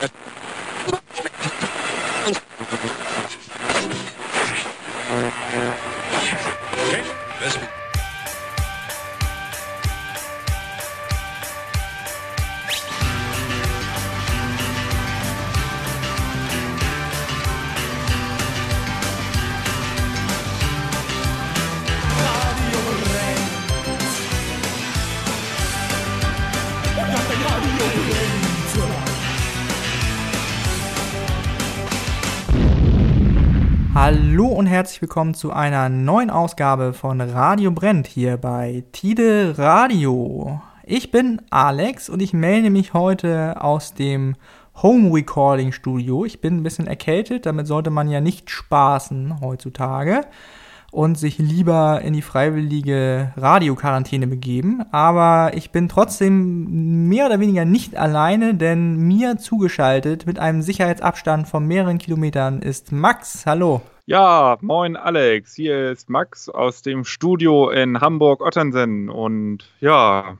that. herzlich willkommen zu einer neuen Ausgabe von Radio Brennt hier bei Tide Radio. Ich bin Alex und ich melde mich heute aus dem Home Recording Studio. Ich bin ein bisschen erkältet, damit sollte man ja nicht spaßen heutzutage und sich lieber in die freiwillige Radioquarantäne begeben. Aber ich bin trotzdem mehr oder weniger nicht alleine, denn mir zugeschaltet mit einem Sicherheitsabstand von mehreren Kilometern ist Max. Hallo. Ja, moin Alex, hier ist Max aus dem Studio in Hamburg-Ottensen und ja,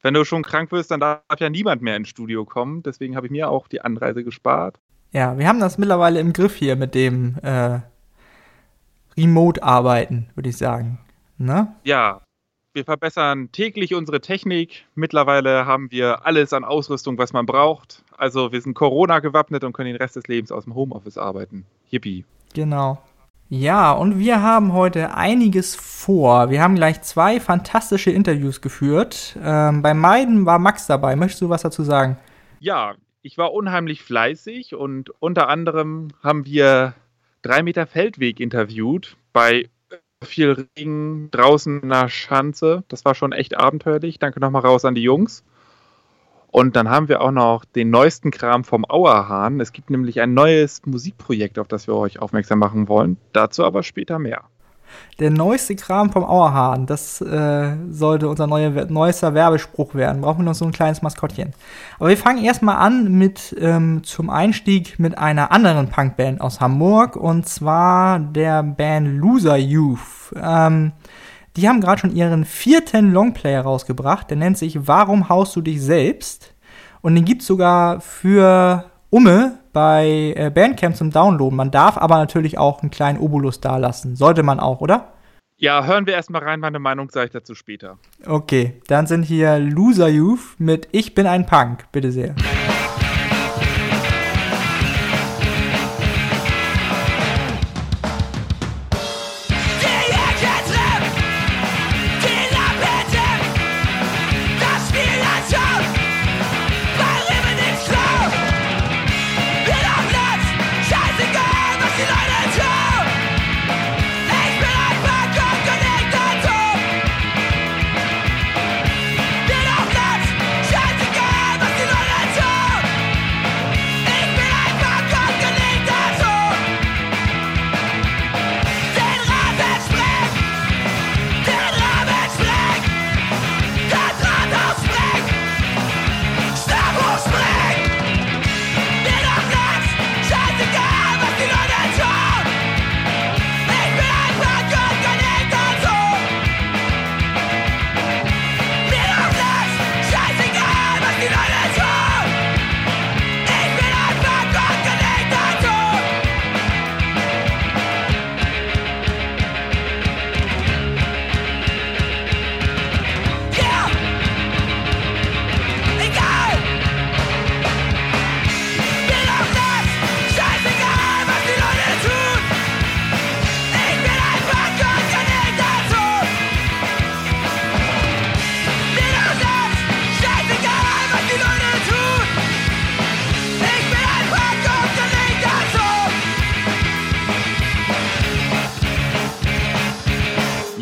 wenn du schon krank wirst, dann darf ja niemand mehr ins Studio kommen, deswegen habe ich mir auch die Anreise gespart. Ja, wir haben das mittlerweile im Griff hier mit dem äh, Remote-Arbeiten, würde ich sagen. Ne? Ja, wir verbessern täglich unsere Technik. Mittlerweile haben wir alles an Ausrüstung, was man braucht. Also wir sind Corona gewappnet und können den Rest des Lebens aus dem Homeoffice arbeiten. Yippie. Genau. Ja, und wir haben heute einiges vor. Wir haben gleich zwei fantastische Interviews geführt. Ähm, bei meinen war Max dabei. Möchtest du was dazu sagen? Ja, ich war unheimlich fleißig und unter anderem haben wir drei Meter Feldweg interviewt bei viel Regen draußen in der Schanze. Das war schon echt abenteuerlich. Danke nochmal raus an die Jungs. Und dann haben wir auch noch den neuesten Kram vom Auerhahn. Es gibt nämlich ein neues Musikprojekt, auf das wir euch aufmerksam machen wollen. Dazu aber später mehr. Der neueste Kram vom Auerhahn, das äh, sollte unser neue, neuester Werbespruch werden. Brauchen wir noch so ein kleines Maskottchen. Aber wir fangen erstmal an mit ähm, zum Einstieg mit einer anderen Punkband aus Hamburg und zwar der Band Loser Youth. Ähm, die haben gerade schon ihren vierten Longplayer rausgebracht. Der nennt sich Warum haust du dich selbst? Und den gibt's sogar für Umme bei äh, Bandcamp zum Downloaden. Man darf aber natürlich auch einen kleinen Obolus dalassen. Sollte man auch, oder? Ja, hören wir erstmal rein. Meine Meinung sage ich dazu später. Okay, dann sind hier Loser Youth mit Ich bin ein Punk. Bitte sehr.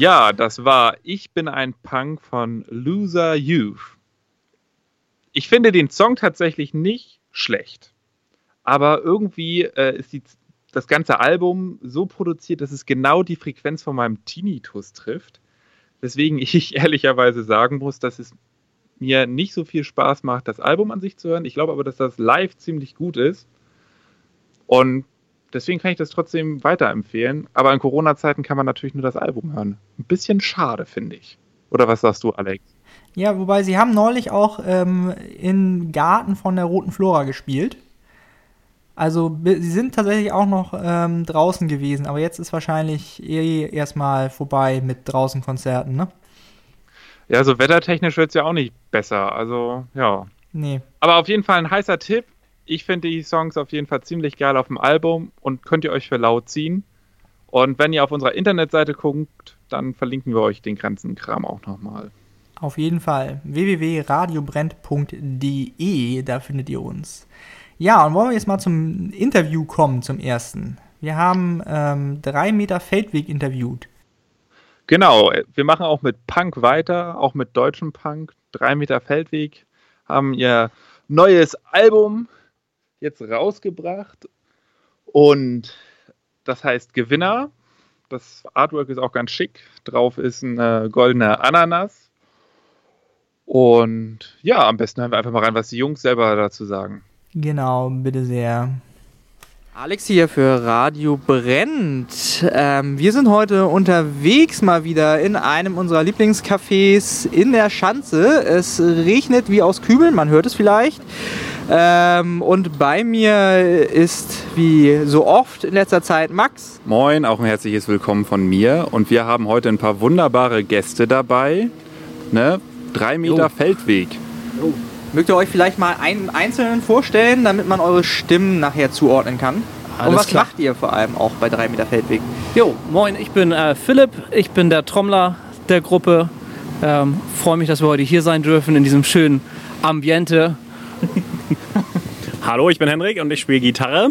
Ja, das war Ich bin ein Punk von Loser Youth. Ich finde den Song tatsächlich nicht schlecht. Aber irgendwie äh, ist die, das ganze Album so produziert, dass es genau die Frequenz von meinem Tinnitus trifft. Weswegen ich ehrlicherweise sagen muss, dass es mir nicht so viel Spaß macht, das Album an sich zu hören. Ich glaube aber, dass das live ziemlich gut ist. Und Deswegen kann ich das trotzdem weiterempfehlen. Aber in Corona-Zeiten kann man natürlich nur das Album hören. Ein bisschen schade, finde ich. Oder was sagst du, Alex? Ja, wobei sie haben neulich auch ähm, im Garten von der Roten Flora gespielt. Also sie sind tatsächlich auch noch ähm, draußen gewesen, aber jetzt ist wahrscheinlich eh erstmal vorbei mit draußen Konzerten, ne? Ja, so wettertechnisch wird es ja auch nicht besser. Also, ja. Nee. Aber auf jeden Fall ein heißer Tipp. Ich finde die Songs auf jeden Fall ziemlich geil auf dem Album und könnt ihr euch für laut ziehen. Und wenn ihr auf unserer Internetseite guckt, dann verlinken wir euch den ganzen Kram auch nochmal. Auf jeden Fall. www.radiobrennt.de, da findet ihr uns. Ja, und wollen wir jetzt mal zum Interview kommen, zum ersten. Wir haben ähm, drei Meter Feldweg interviewt. Genau, wir machen auch mit Punk weiter, auch mit deutschem Punk. Drei Meter Feldweg haben ihr neues Album jetzt rausgebracht und das heißt Gewinner. Das Artwork ist auch ganz schick. Drauf ist ein goldener Ananas. Und ja, am besten hören wir einfach mal rein, was die Jungs selber dazu sagen. Genau, bitte sehr. Alex hier für Radio Brennt. Ähm, wir sind heute unterwegs mal wieder in einem unserer Lieblingscafés in der Schanze. Es regnet wie aus Kübeln, man hört es vielleicht. Ähm, und bei mir ist wie so oft in letzter Zeit Max. Moin, auch ein herzliches Willkommen von mir. Und wir haben heute ein paar wunderbare Gäste dabei. Ne? Drei Meter jo. Feldweg. Jo. Mögt ihr euch vielleicht mal einen einzelnen vorstellen, damit man eure Stimmen nachher zuordnen kann? Alles Und was klar. macht ihr vor allem auch bei 3 Meter Feldweg? Jo, moin, ich bin äh, Philipp, ich bin der Trommler der Gruppe. Ähm, Freue mich, dass wir heute hier sein dürfen in diesem schönen Ambiente. Hallo, ich bin Henrik und ich spiele Gitarre.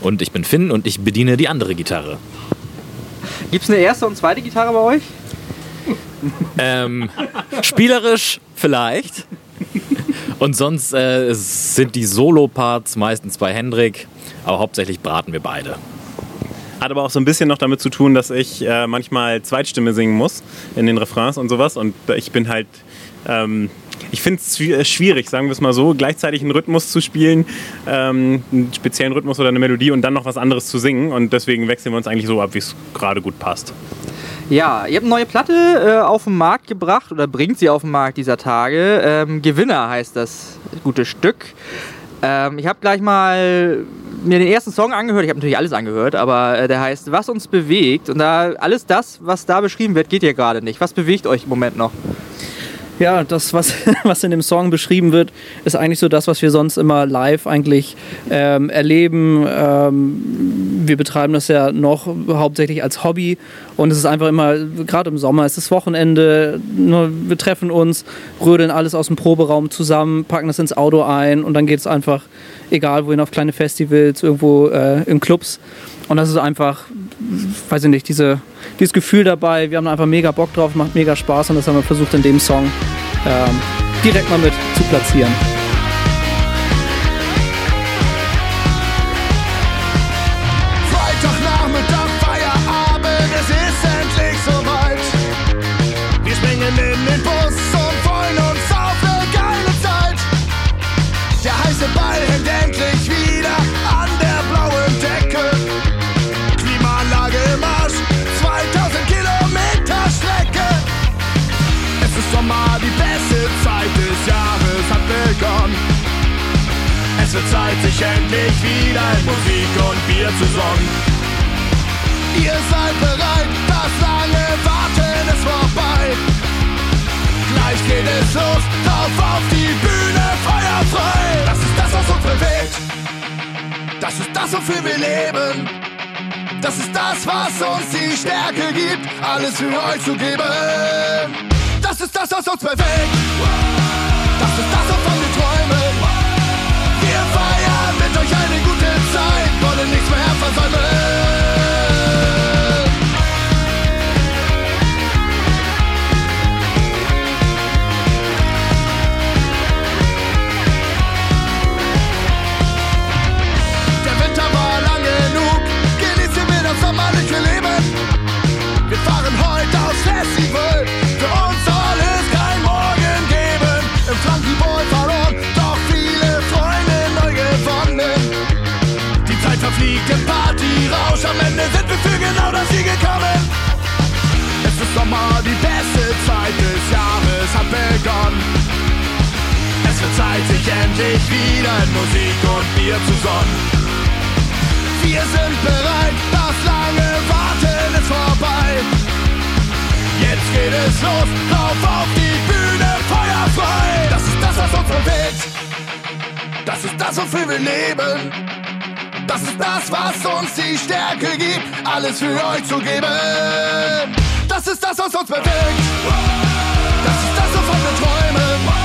Und ich bin Finn und ich bediene die andere Gitarre. Gibt es eine erste und zweite Gitarre bei euch? ähm, spielerisch vielleicht. Und sonst äh, sind die Solo-Parts meistens bei Hendrik, aber hauptsächlich braten wir beide. Hat aber auch so ein bisschen noch damit zu tun, dass ich äh, manchmal Zweitstimme singen muss in den Refrains und sowas. Und ich bin halt ähm, ich finde es äh, schwierig, sagen wir es mal so, gleichzeitig einen Rhythmus zu spielen, ähm, einen speziellen Rhythmus oder eine Melodie und dann noch was anderes zu singen. Und deswegen wechseln wir uns eigentlich so ab, wie es gerade gut passt. Ja, ihr habt eine neue Platte äh, auf den Markt gebracht oder bringt sie auf den Markt dieser Tage. Ähm, Gewinner heißt das gute Stück. Ähm, ich habe gleich mal mir den ersten Song angehört. Ich habe natürlich alles angehört, aber äh, der heißt Was uns bewegt. Und da alles das, was da beschrieben wird, geht ja gerade nicht. Was bewegt euch im Moment noch? Ja, das, was, was in dem Song beschrieben wird, ist eigentlich so das, was wir sonst immer live eigentlich ähm, erleben. Ähm, wir betreiben das ja noch hauptsächlich als Hobby und es ist einfach immer, gerade im Sommer, es ist Wochenende, wir treffen uns, rödeln alles aus dem Proberaum zusammen, packen das ins Auto ein und dann geht es einfach, egal wohin, auf kleine Festivals, irgendwo äh, in Clubs. Und das ist einfach, weiß ich nicht, diese, dieses Gefühl dabei. Wir haben einfach mega Bock drauf, macht mega Spaß und das haben wir versucht in dem Song ähm, direkt mal mit zu platzieren. Wird Zeit, sich endlich wieder in Musik und Bier zu sonnen. Ihr seid bereit, das lange Warten ist vorbei. Gleich geht es los, drauf auf die Bühne, Feuer frei. Das ist das, was uns bewegt. Das ist das, wofür wir leben. Das ist das, was uns die Stärke gibt, alles für euch zu geben. Das ist das, was uns bewegt. Das ist das, euch eine gute Zeit, wollen nichts mehr versäumen. Sommer, die beste Zeit des Jahres hat begonnen. Es wird Zeit, sich endlich wieder in Musik und Bier zu sonnen. Wir sind bereit, das lange Warten ist vorbei. Jetzt geht es los, lauf auf die Bühne, Feuer frei. Das ist das, was uns bewegt. Das ist das, wofür wir leben. Das ist das, was uns die Stärke gibt, alles für euch zu geben. Das ist das, was uns bewegt. Das ist das, wovon wir träumen.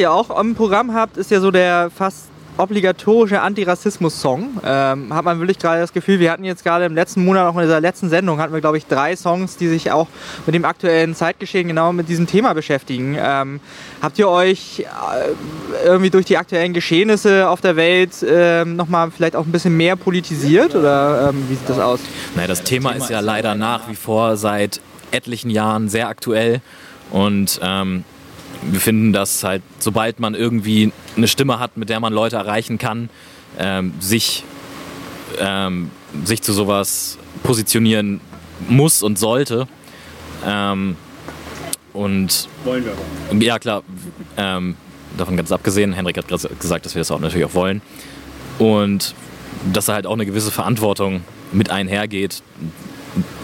Ihr auch im Programm habt, ist ja so der fast obligatorische Antirassismus-Song. Ähm, hat man wirklich gerade das Gefühl, wir hatten jetzt gerade im letzten Monat, auch in dieser letzten Sendung, hatten wir, glaube ich, drei Songs, die sich auch mit dem aktuellen Zeitgeschehen genau mit diesem Thema beschäftigen. Ähm, habt ihr euch äh, irgendwie durch die aktuellen Geschehnisse auf der Welt ähm, nochmal vielleicht auch ein bisschen mehr politisiert oder ähm, wie sieht das aus? Naja, das Thema ist ja leider nach wie vor seit etlichen Jahren sehr aktuell und ähm, wir finden, dass halt, sobald man irgendwie eine Stimme hat, mit der man Leute erreichen kann, ähm, sich, ähm, sich zu sowas positionieren muss und sollte. Ähm, und Wollen wir aber. ja, klar. Ähm, davon ganz abgesehen, Henrik hat ges- gesagt, dass wir das auch natürlich auch wollen. Und dass da halt auch eine gewisse Verantwortung mit einhergeht,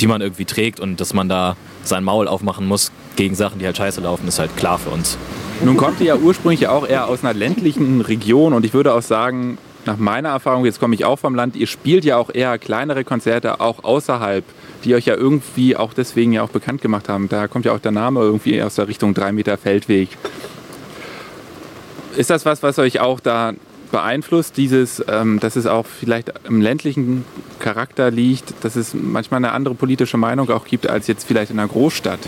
die man irgendwie trägt und dass man da sein Maul aufmachen muss gegen Sachen, die halt scheiße laufen, ist halt klar für uns. Nun kommt ihr ja ursprünglich auch eher aus einer ländlichen Region und ich würde auch sagen, nach meiner Erfahrung, jetzt komme ich auch vom Land, ihr spielt ja auch eher kleinere Konzerte auch außerhalb, die euch ja irgendwie auch deswegen ja auch bekannt gemacht haben. Da kommt ja auch der Name irgendwie aus der Richtung 3 Meter Feldweg. Ist das was, was euch auch da beeinflusst, dieses, ähm, dass es auch vielleicht im ländlichen Charakter liegt, dass es manchmal eine andere politische Meinung auch gibt als jetzt vielleicht in einer Großstadt?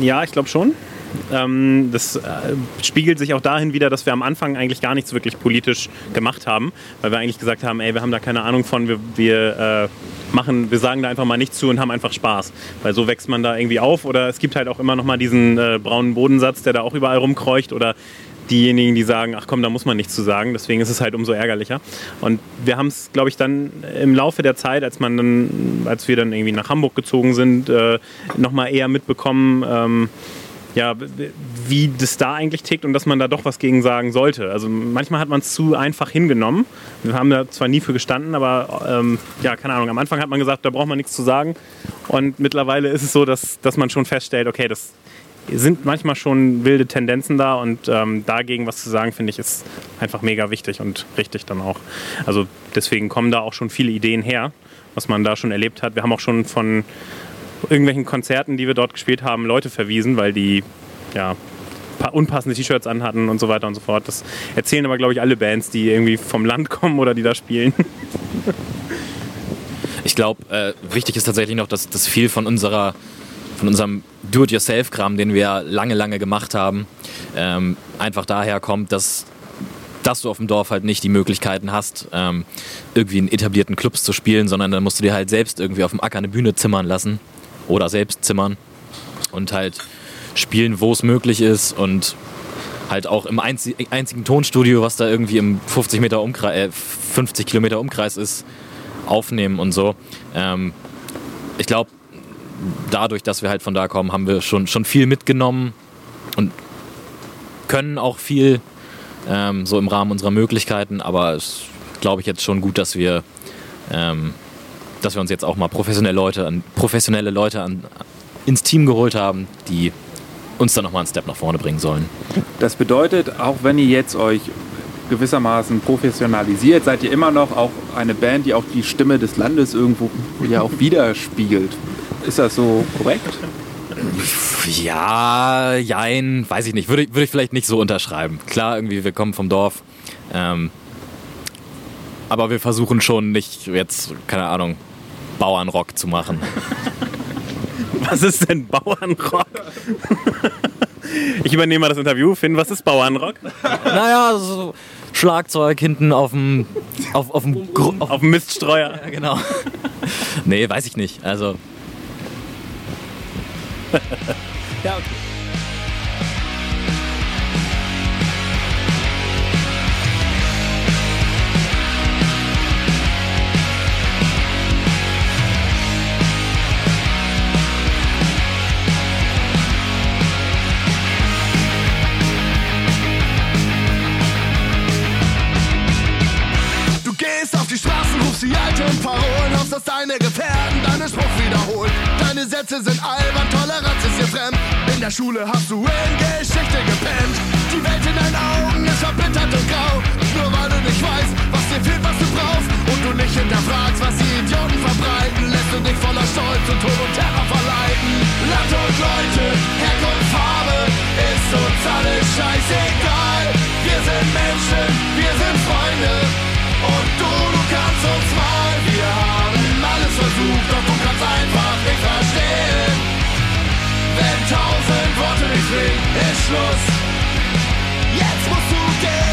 Ja, ich glaube schon. Ähm, das äh, spiegelt sich auch dahin wieder, dass wir am Anfang eigentlich gar nichts wirklich politisch gemacht haben, weil wir eigentlich gesagt haben, ey, wir haben da keine Ahnung von, wir, wir äh, machen, wir sagen da einfach mal nichts zu und haben einfach Spaß, weil so wächst man da irgendwie auf oder es gibt halt auch immer noch mal diesen äh, braunen Bodensatz, der da auch überall rumkreucht oder diejenigen, die sagen, ach komm, da muss man nichts zu sagen. Deswegen ist es halt umso ärgerlicher. Und wir haben es, glaube ich, dann im Laufe der Zeit, als man dann, als wir dann irgendwie nach Hamburg gezogen sind, äh, nochmal eher mitbekommen, ähm, ja, wie das da eigentlich tickt und dass man da doch was gegen sagen sollte. Also manchmal hat man es zu einfach hingenommen. Wir haben da zwar nie für gestanden, aber ähm, ja, keine Ahnung. Am Anfang hat man gesagt, da braucht man nichts zu sagen. Und mittlerweile ist es so, dass, dass man schon feststellt, okay, das sind manchmal schon wilde Tendenzen da und ähm, dagegen was zu sagen, finde ich, ist einfach mega wichtig und richtig dann auch. Also deswegen kommen da auch schon viele Ideen her, was man da schon erlebt hat. Wir haben auch schon von irgendwelchen Konzerten, die wir dort gespielt haben, Leute verwiesen, weil die ja pa- unpassende T-Shirts anhatten und so weiter und so fort. Das erzählen aber, glaube ich, alle Bands, die irgendwie vom Land kommen oder die da spielen. Ich glaube, äh, wichtig ist tatsächlich noch, dass, dass viel von unserer von unserem Do-it-yourself-Kram, den wir lange, lange gemacht haben, ähm, einfach daher kommt, dass, dass du auf dem Dorf halt nicht die Möglichkeiten hast, ähm, irgendwie in etablierten Clubs zu spielen, sondern dann musst du dir halt selbst irgendwie auf dem Acker eine Bühne zimmern lassen oder selbst zimmern und halt spielen, wo es möglich ist und halt auch im einzi einzigen Tonstudio, was da irgendwie im 50 Meter Umkreis, äh, 50 Kilometer Umkreis ist, aufnehmen und so. Ähm, ich glaube, dadurch, dass wir halt von da kommen, haben wir schon, schon viel mitgenommen und können auch viel ähm, so im Rahmen unserer Möglichkeiten, aber es glaube ich jetzt schon gut, dass wir, ähm, dass wir uns jetzt auch mal professionelle Leute, an, professionelle Leute an, ins Team geholt haben, die uns dann nochmal einen Step nach vorne bringen sollen. Das bedeutet, auch wenn ihr jetzt euch gewissermaßen professionalisiert, seid ihr immer noch auch eine Band, die auch die Stimme des Landes irgendwo ja auch widerspiegelt. Ist das so korrekt? Ja, jein, weiß ich nicht. Würde, ich- würde ich vielleicht nicht so unterschreiben. Klar, irgendwie, wir kommen vom Dorf. Ähm, aber wir versuchen schon nicht jetzt, keine Ahnung, Bauernrock zu machen. Was ist denn Bauernrock? Ich übernehme mal das Interview. Finn, was ist Bauernrock? naja, so Schlagzeug hinten auf dem, auf, auf dem, auf, Auf dem Miststreuer. ja, genau. nee, weiß ich nicht. Also, Ja, okay. Deine Gefährten deinen Spruch wiederholen. Deine Sätze sind albern, Toleranz ist dir fremd. In der Schule hast du in Geschichte gepennt. Die Welt in deinen Augen ist verbittert und grau. Nur weil du nicht weißt, was dir fehlt, was du brauchst. Und du nicht hinterfragst, was die Idioten verbreiten, lässt du dich voller Stolz und Tod und Terror verleiten. Land und Leute, Herkunft, Farbe, ist uns alles scheißegal. Wir sind Menschen, wir sind Freunde. Und du, du kannst uns mal, wir haben versucht, doch du kannst einfach nicht verstehen. Wenn tausend Worte nicht bringen, ist Schluss. Jetzt musst du gehen.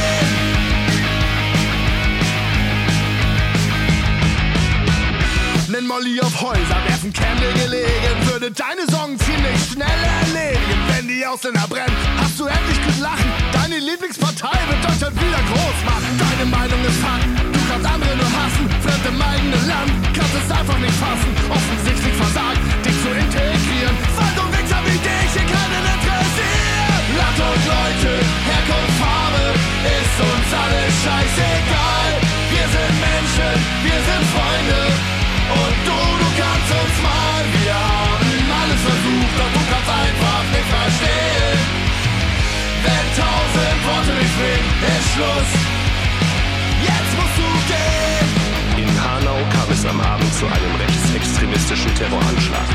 Molly auf Häuser, werfen Candle gelegen, würde deine Sorgen ziemlich schnell erledigen. Wenn die Ausländer brennen, hast du endlich gut lachen. Deine Lieblingspartei wird Deutschland wieder groß machen. Deine Meinung ist Fakt, du kannst andere nur hassen. Fremd im eigenen Land, kannst es einfach nicht fassen. Offensichtlich versagt, dich zu integrieren. Weil du Wichser wie dich hier keinen interessiert. Land und Leute, Herkunft, Farbe, ist uns alles scheißegal. Wir sind Menschen, wir sind Freunde. Du, kannst uns mal, wir haben alles versucht, doch du kannst einfach nicht verstehen. Wenn tausend Worte nicht bringen, ist Schluss. Jetzt musst du gehen. In Hanau kam es am Abend zu einem rechtsextremistischen Terroranschlag.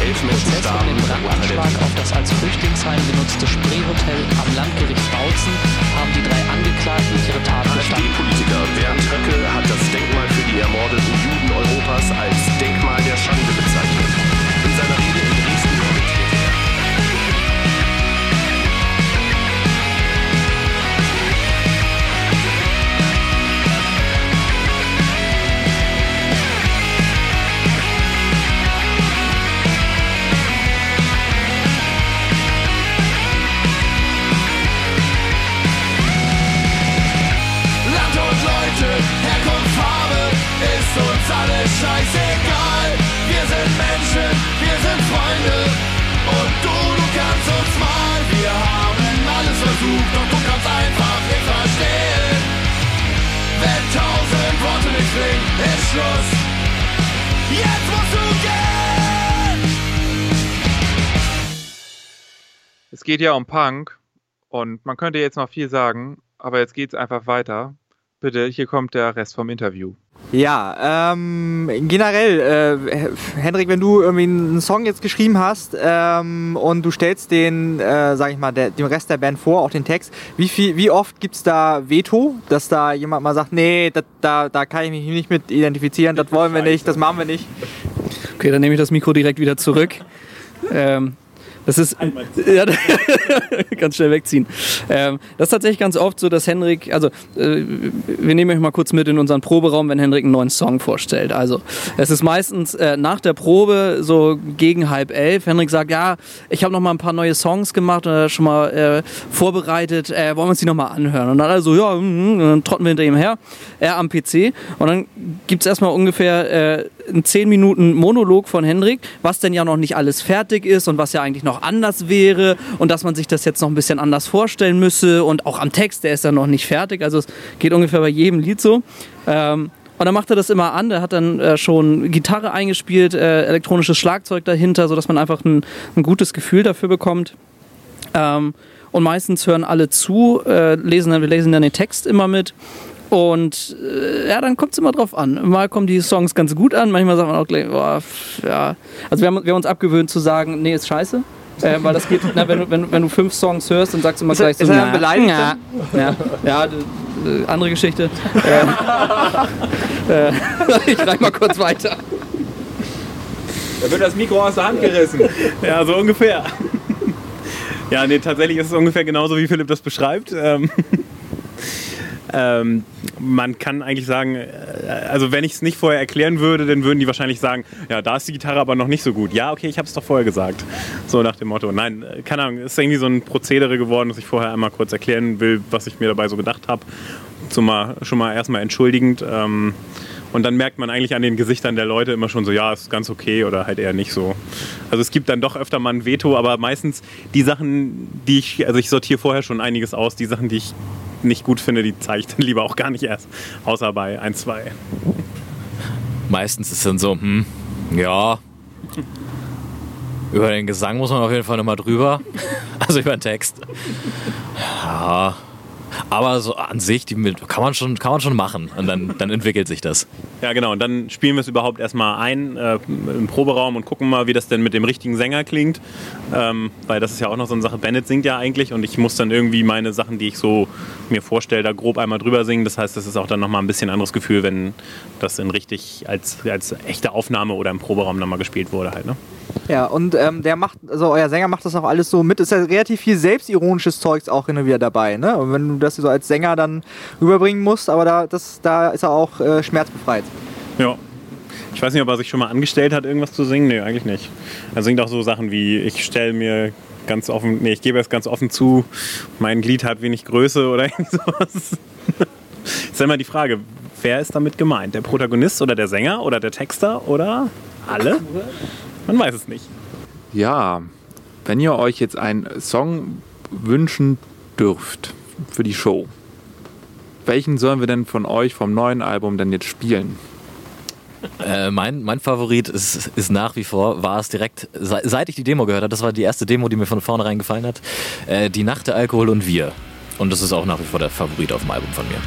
Elf Menschen Prozess um starben, den Brandanschlag auf das als Flüchtlingsheim genutzte Spreehotel am Landgericht Bautzen haben die drei Angeklagten ihre Taten gestanden. AfD-Politiker Bernd Höcke hat das Denkmal für die ermordeten Juden Europas als Denkmal der Schande bezeichnet. Alles scheißegal. Wir sind Menschen, wir sind Freunde. Und du, du kannst uns mal, wir haben alles versucht, doch du kannst einfach nicht verstehen. Wenn tausend Worte nicht bringen, ist Schluss. Jetzt musst du gehen. Es geht ja um Punk und man könnte jetzt noch viel sagen, aber jetzt geht's einfach weiter. Bitte, hier kommt der Rest vom Interview. Ja, ähm, generell, äh, Hendrik, wenn du irgendwie einen Song jetzt geschrieben hast ähm, und du stellst den, äh, sag ich mal, der, dem Rest der Band vor, auch den Text, wie viel, wie oft gibt's da Veto, dass da jemand mal sagt, nee, dat, da, da kann ich mich nicht mit identifizieren, das wollen wir nicht, das machen wir nicht. Okay, dann nehme ich das Mikro direkt wieder zurück. ähm, das ist ja, ganz schnell wegziehen. Ähm, das ist tatsächlich ganz oft so, dass Henrik, also äh, wir nehmen euch mal kurz mit in unseren Proberaum, wenn Henrik einen neuen Song vorstellt. Also es ist meistens äh, nach der Probe so gegen halb elf. Henrik sagt, ja, ich habe noch mal ein paar neue Songs gemacht, äh, schon mal äh, vorbereitet. Äh, wollen wir uns die noch mal anhören? Und dann also ja, mm, dann trotten wir hinter ihm her, er am PC und dann gibt es erstmal ungefähr äh, einen 10 Minuten Monolog von Hendrik, was denn ja noch nicht alles fertig ist und was ja eigentlich noch anders wäre und dass man sich das jetzt noch ein bisschen anders vorstellen müsse und auch am Text, der ist ja noch nicht fertig, also es geht ungefähr bei jedem Lied so. Ähm, und dann macht er das immer an, der hat dann äh, schon Gitarre eingespielt, äh, elektronisches Schlagzeug dahinter, sodass man einfach ein, ein gutes Gefühl dafür bekommt. Ähm, und meistens hören alle zu, äh, lesen, dann, wir lesen dann den Text immer mit. Und äh, ja, dann kommt es immer drauf an. Mal kommen die Songs ganz gut an, manchmal sagt man auch gleich, boah, ja. Also wir haben, wir haben uns abgewöhnt zu sagen, nee, ist scheiße. Äh, weil das geht, na, wenn, du, wenn, wenn du fünf Songs hörst, dann sagst du immer Ist er- gleich so, ist er beleidigt Ja, ja, ja d- andere Geschichte. Ähm, äh, ich reich mal kurz weiter. Da wird das Mikro aus der Hand gerissen. Ja, so ungefähr. Ja, nee, tatsächlich ist es ungefähr genauso, wie Philipp das beschreibt. Ähm, ähm, man kann eigentlich sagen, äh, also wenn ich es nicht vorher erklären würde, dann würden die wahrscheinlich sagen, ja, da ist die Gitarre aber noch nicht so gut. Ja, okay, ich habe es doch vorher gesagt. So nach dem Motto. Nein, äh, keine Ahnung, ist irgendwie so ein Prozedere geworden, dass ich vorher einmal kurz erklären will, was ich mir dabei so gedacht habe. Zumal, schon mal erstmal entschuldigend. Ähm, und dann merkt man eigentlich an den Gesichtern der Leute immer schon so, ja, ist ganz okay oder halt eher nicht so. Also es gibt dann doch öfter mal ein Veto, aber meistens die Sachen, die ich, also ich sortiere vorher schon einiges aus, die Sachen, die ich nicht gut finde, die zeige ich dann lieber auch gar nicht erst. Außer bei ein, zwei. Meistens ist dann so, hm, ja. Über den Gesang muss man auf jeden Fall nochmal drüber. Also über den Text. Ja. Aber so an sich, die kann man schon, kann man schon machen. Und dann, dann entwickelt sich das. Ja, genau. Und dann spielen wir es überhaupt erstmal ein äh, im Proberaum und gucken mal, wie das denn mit dem richtigen Sänger klingt. Ähm, weil das ist ja auch noch so eine Sache. Bennett singt ja eigentlich und ich muss dann irgendwie meine Sachen, die ich so mir vorstelle, da grob einmal drüber singen. Das heißt, das ist auch dann nochmal ein bisschen anderes Gefühl, wenn das in richtig als, als echte Aufnahme oder im Proberaum nochmal gespielt wurde halt. Ne? Ja, und ähm, der macht, also euer Sänger macht das auch alles so mit. Ist ja relativ viel selbstironisches Zeugs auch hin und wieder dabei, ne? Und wenn du das so als Sänger dann rüberbringen musst, aber da, das, da ist er auch äh, schmerzbefreit. Ja. Ich weiß nicht, ob er sich schon mal angestellt hat, irgendwas zu singen. Nee, eigentlich nicht. Er singt auch so Sachen wie, ich stelle mir ganz offen, nee, ich gebe es ganz offen zu, mein Glied hat wenig Größe oder irgendwie sowas. Ist ja immer die Frage, wer ist damit gemeint? Der Protagonist oder der Sänger oder der Texter oder alle? Man weiß es nicht. Ja, wenn ihr euch jetzt einen Song wünschen dürft für die Show, welchen sollen wir denn von euch vom neuen Album denn jetzt spielen? Äh, mein, mein Favorit ist, ist nach wie vor, war es direkt, se- seit ich die Demo gehört habe, das war die erste Demo, die mir von vornherein gefallen hat, äh, Die Nacht, der Alkohol und wir. Und das ist auch nach wie vor der Favorit auf dem Album von mir.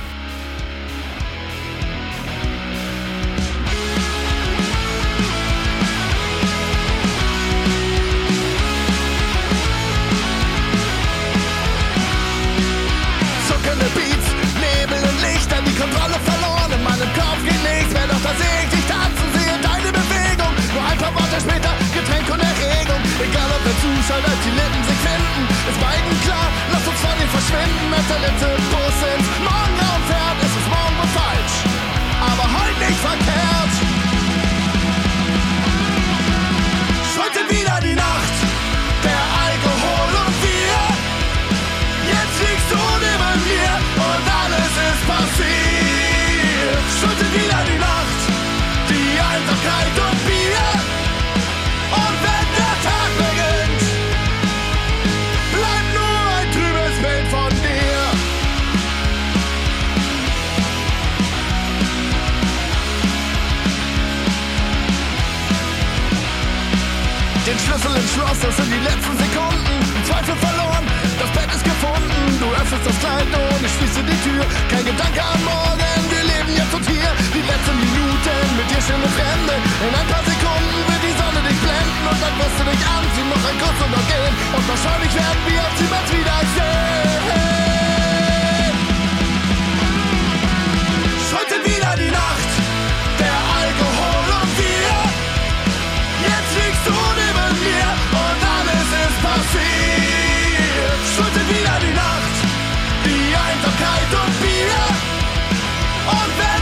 to Das sind die letzten Sekunden. Zweifel verloren, das Bett ist gefunden. Du öffnest das Kleid und ich schließe die Tür. Kein Gedanke am Morgen, wir leben jetzt und hier. Die letzten Minuten mit dir schöne Fremde. In ein paar Sekunden wird die Sonne dich blenden und dann wirst du dich anziehen, noch ein Kuss noch gehen. Und wahrscheinlich werden wir uns niemals wiedersehen. Passiert. Wieder die Nacht, die Einsamkeit und Bier. Und wenn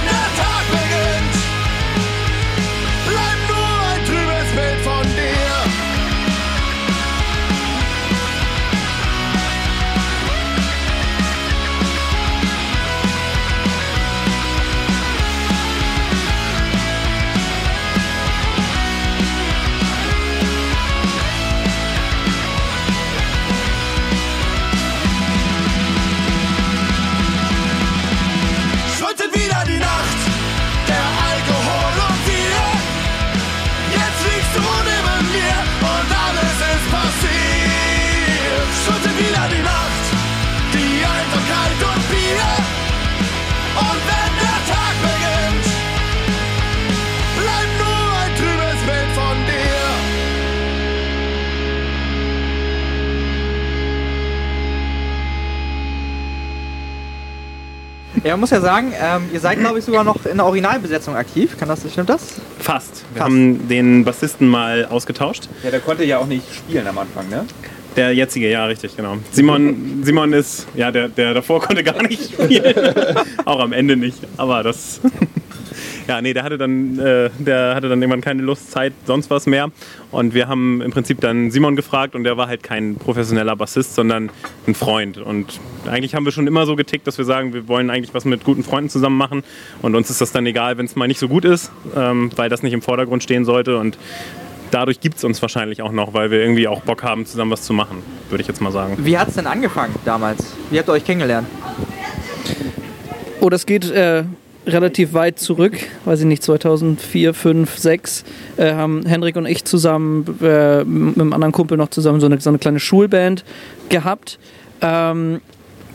man muss ja sagen, ähm, ihr seid, glaube ich, sogar noch in der Originalbesetzung aktiv. Kann das, stimmt das? Fast. Wir Fast. haben den Bassisten mal ausgetauscht. Ja, der konnte ja auch nicht spielen am Anfang, ne? Der jetzige, ja, richtig, genau. Simon, Simon ist, ja, der, der davor konnte gar nicht spielen. Auch am Ende nicht. Aber das. Ja, nee, der hatte dann, äh, der hatte dann irgendwann keine Lust, Zeit, sonst was mehr. Und wir haben im Prinzip dann Simon gefragt und der war halt kein professioneller Bassist, sondern ein Freund. Und eigentlich haben wir schon immer so getickt, dass wir sagen, wir wollen eigentlich was mit guten Freunden zusammen machen. Und uns ist das dann egal, wenn es mal nicht so gut ist, ähm, weil das nicht im Vordergrund stehen sollte. Und dadurch gibt es uns wahrscheinlich auch noch, weil wir irgendwie auch Bock haben, zusammen was zu machen, würde ich jetzt mal sagen. Wie hat es denn angefangen damals? Wie habt ihr euch kennengelernt? Oh, das geht äh, relativ weit zurück, weiß ich nicht, 2004, 5, 6 äh, haben Henrik und ich zusammen äh, mit einem anderen Kumpel noch zusammen so eine, so eine kleine Schulband gehabt. Ähm,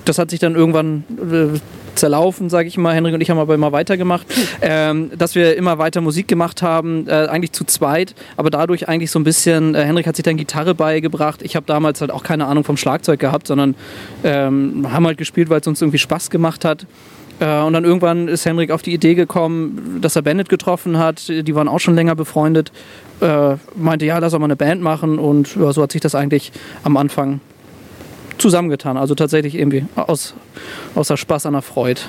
das hat sich dann irgendwann äh, zerlaufen, sage ich mal. Henrik und ich haben aber immer weitergemacht. Ähm, dass wir immer weiter Musik gemacht haben, äh, eigentlich zu zweit, aber dadurch eigentlich so ein bisschen, äh, Henrik hat sich dann Gitarre beigebracht. Ich habe damals halt auch keine Ahnung vom Schlagzeug gehabt, sondern ähm, haben halt gespielt, weil es uns irgendwie Spaß gemacht hat. Äh, und dann irgendwann ist Henrik auf die Idee gekommen, dass er Bennett getroffen hat. Die waren auch schon länger befreundet. Äh, meinte, ja, lass doch mal eine Band machen. Und ja, so hat sich das eigentlich am Anfang zusammengetan. Also tatsächlich irgendwie aus, außer Spaß an der Freude.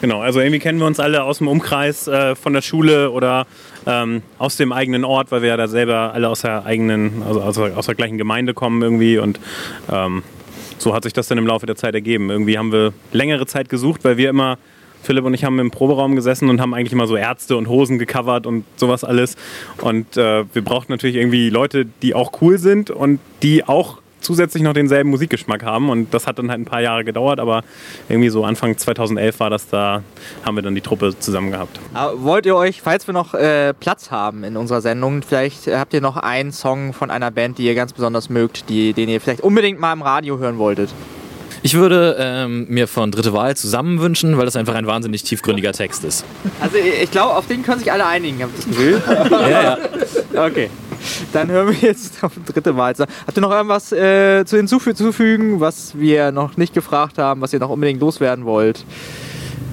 Genau, also irgendwie kennen wir uns alle aus dem Umkreis äh, von der Schule oder ähm, aus dem eigenen Ort, weil wir ja da selber alle aus der eigenen, also aus der, aus der gleichen Gemeinde kommen irgendwie und ähm, so hat sich das dann im Laufe der Zeit ergeben. Irgendwie haben wir längere Zeit gesucht, weil wir immer, Philipp und ich haben im Proberaum gesessen und haben eigentlich immer so Ärzte und Hosen gecovert und sowas alles. Und äh, wir brauchten natürlich irgendwie Leute, die auch cool sind und die auch zusätzlich noch denselben Musikgeschmack haben. Und das hat dann halt ein paar Jahre gedauert, aber irgendwie so Anfang 2011 war das da, haben wir dann die Truppe zusammen gehabt. Aber wollt ihr euch, falls wir noch äh, Platz haben in unserer Sendung, vielleicht äh, habt ihr noch einen Song von einer Band, die ihr ganz besonders mögt, die, den ihr vielleicht unbedingt mal im Radio hören wolltet? Ich würde ähm, mir von Dritte Wahl zusammen wünschen, weil das einfach ein wahnsinnig tiefgründiger Text ist. Also ich, ich glaube, auf den können sich alle einigen, habt ihr das Gefühl? Ja, ja. Okay. Dann hören wir jetzt auf dritte Wahl. Habt ihr noch irgendwas äh, zu hinzufügen, was wir noch nicht gefragt haben, was ihr noch unbedingt loswerden wollt?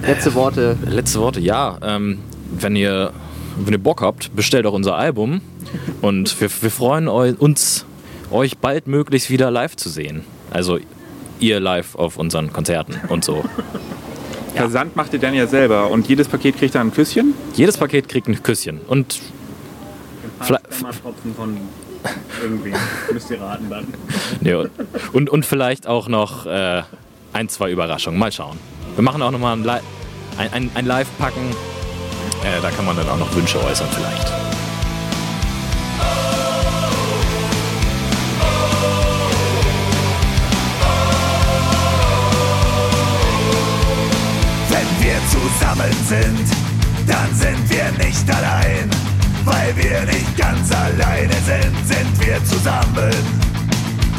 Letzte Worte. Letzte Worte, ja. Ähm, wenn, ihr, wenn ihr Bock habt, bestellt auch unser Album. Und wir, wir freuen eu uns, euch baldmöglichst wieder live zu sehen. Also ihr live auf unseren Konzerten und so. Versand macht ihr dann ja selber und jedes Paket kriegt dann ein Küsschen. Jedes Paket kriegt ein Küsschen. Und Tropfen von irgendwie, müsst ihr raten dann. Ja, und, und vielleicht auch noch äh, ein, zwei Überraschungen. Mal schauen. Wir machen auch nochmal ein, ein, ein, ein Live-Packen. Äh, da kann man dann auch noch Wünsche äußern vielleicht. Zusammen sind, dann sind wir nicht allein. Weil wir nicht ganz alleine sind, sind wir zusammen.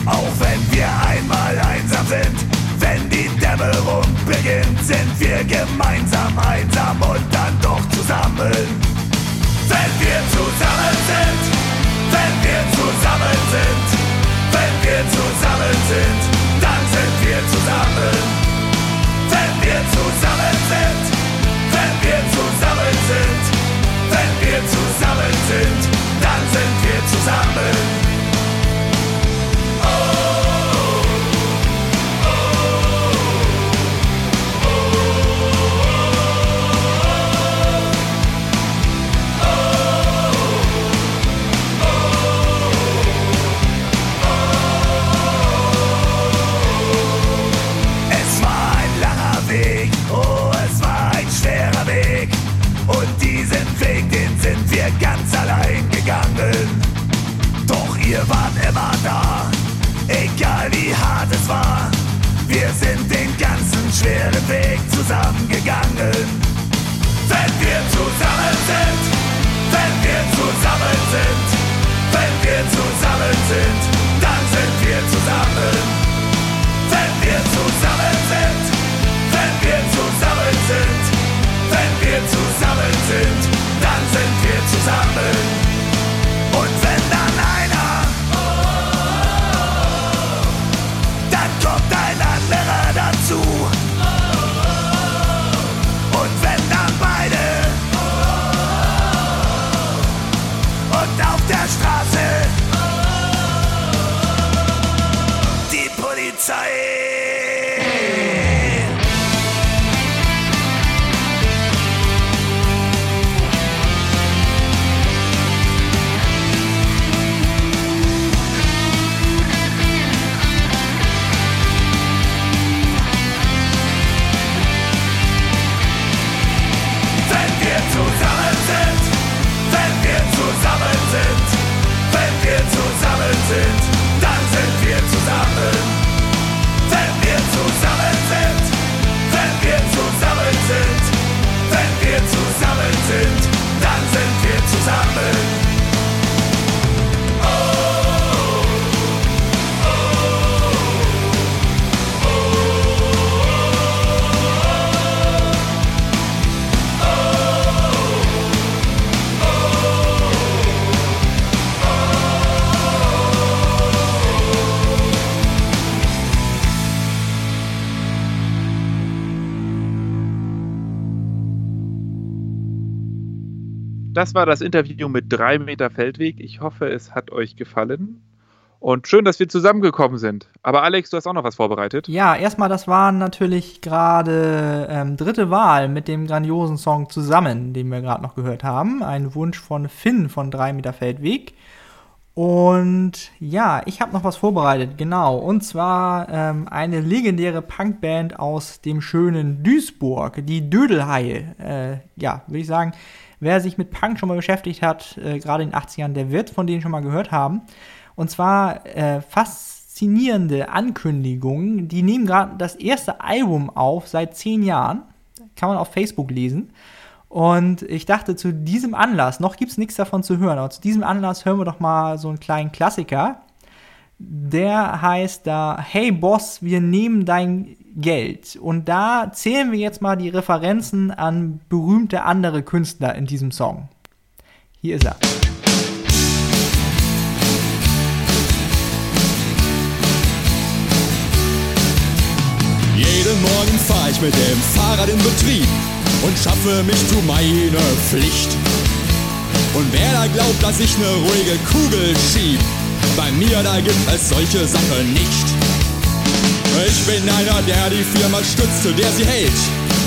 Auch wenn wir einmal einsam sind, wenn die Dämmerung beginnt, sind wir gemeinsam einsam und dann doch zusammen. Wenn wir zusammen sind, wenn wir zusammen sind, wenn wir zusammen sind, dann sind wir zusammen. Wenn wir zusammen sind, wir zusammen sind, wenn wir zusammen sind, dann sind wir zusammen. gegangen. Doch ihr wart immer da, egal wie hart es war. Wir sind den ganzen schweren Weg zusammengegangen. Wenn wir zusammen sind, wenn wir zusammen sind, wenn wir zusammen sind, dann sind wir zusammen. Wenn wir zusammen sind, wenn wir zusammen sind, wenn wir zusammen sind, dann sind wir zusammen. Zusammen. Das war das Interview mit drei Meter Feldweg. Ich hoffe, es hat euch gefallen. Und schön, dass wir zusammengekommen sind. Aber Alex, du hast auch noch was vorbereitet. Ja, erstmal, das war natürlich gerade ähm, dritte Wahl mit dem grandiosen Song Zusammen, den wir gerade noch gehört haben. Ein Wunsch von Finn von 3 Meter Feldweg. Und ja, ich habe noch was vorbereitet, genau. Und zwar ähm, eine legendäre Punkband aus dem schönen Duisburg, die Dödelhaie. Äh, ja, würde ich sagen, wer sich mit Punk schon mal beschäftigt hat, äh, gerade in den 80ern, der wird von denen schon mal gehört haben. Und zwar äh, faszinierende Ankündigungen. Die nehmen gerade das erste Album auf seit zehn Jahren. Kann man auf Facebook lesen. Und ich dachte, zu diesem Anlass, noch gibt es nichts davon zu hören, aber zu diesem Anlass hören wir doch mal so einen kleinen Klassiker. Der heißt da, hey Boss, wir nehmen dein Geld. Und da zählen wir jetzt mal die Referenzen an berühmte andere Künstler in diesem Song. Hier ist er. Jeden Morgen fahr ich mit dem Fahrrad in Betrieb und schaffe mich zu meiner Pflicht. Und wer da glaubt, dass ich ne ruhige Kugel schieb, bei mir da gibt es solche Sachen nicht. Ich bin einer, der die Firma stützt, zu der sie hält,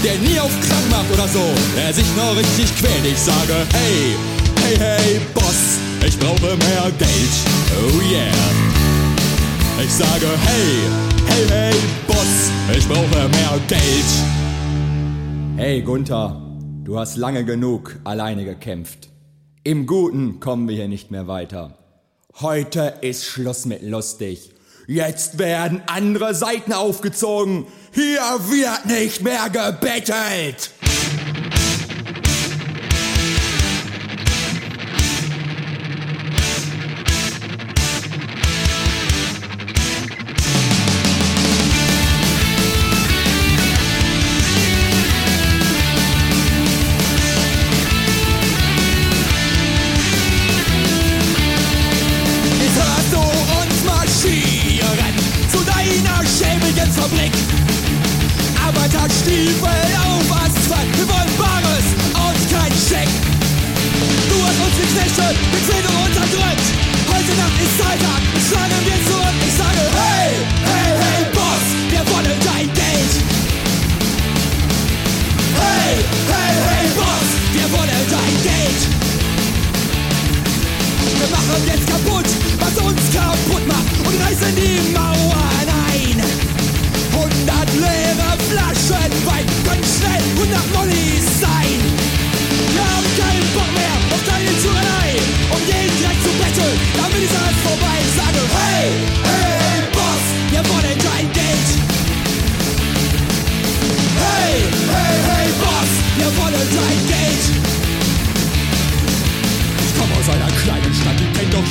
der nie auf krank macht oder so, der sich noch richtig quält. Ich sage, hey, hey, hey, Boss, ich brauche mehr Geld. Oh yeah. Ich sage, hey, hey, hey, Boss, ich brauche mehr Geld. Hey Gunther, du hast lange genug alleine gekämpft. Im Guten kommen wir hier nicht mehr weiter. Heute ist Schluss mit lustig. Jetzt werden andere Seiten aufgezogen. Hier wird nicht mehr gebettelt.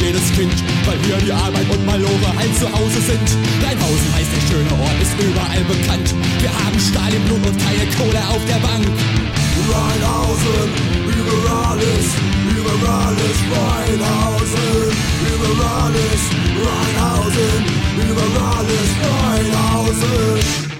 Jedes Kind, weil hier die Arbeit und Malore halt zu Hause sind. Rheinhausen heißt der schöne Ort, ist überall bekannt. Wir haben Stahl im Blut und keine Kohle auf der Bank. Rheinhausen, überall ist, überall ist Rheinhausen, überall ist Rheinhausen, überall ist Rheinhausen.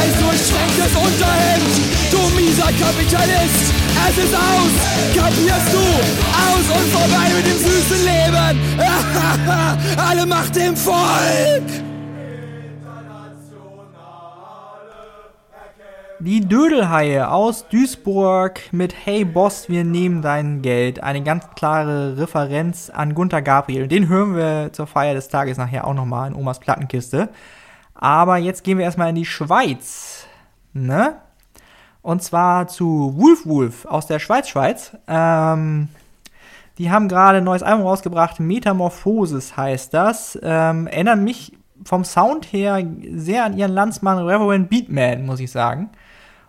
Und Anschweiß durchtränktes Unterhemd. Du mieser Kapitalist, es ist aus. Kapierst du? Aus und vorbei mit dem süßen Leben. Alle Macht dem Volk. Die Dödelhaie aus Duisburg mit Hey Boss, wir nehmen dein Geld. Eine ganz klare Referenz an Gunther Gabriel. Den hören wir zur Feier des Tages nachher auch nochmal in Omas Plattenkiste. Aber jetzt gehen wir erstmal in die Schweiz. Ne? Und zwar zu Wolf Wolf aus der Schweiz, Schweiz. Ähm, die haben gerade ein neues Album rausgebracht. Metamorphosis heißt das. Ähm, erinnern mich vom Sound her sehr an ihren Landsmann Reverend Beatman, muss ich sagen.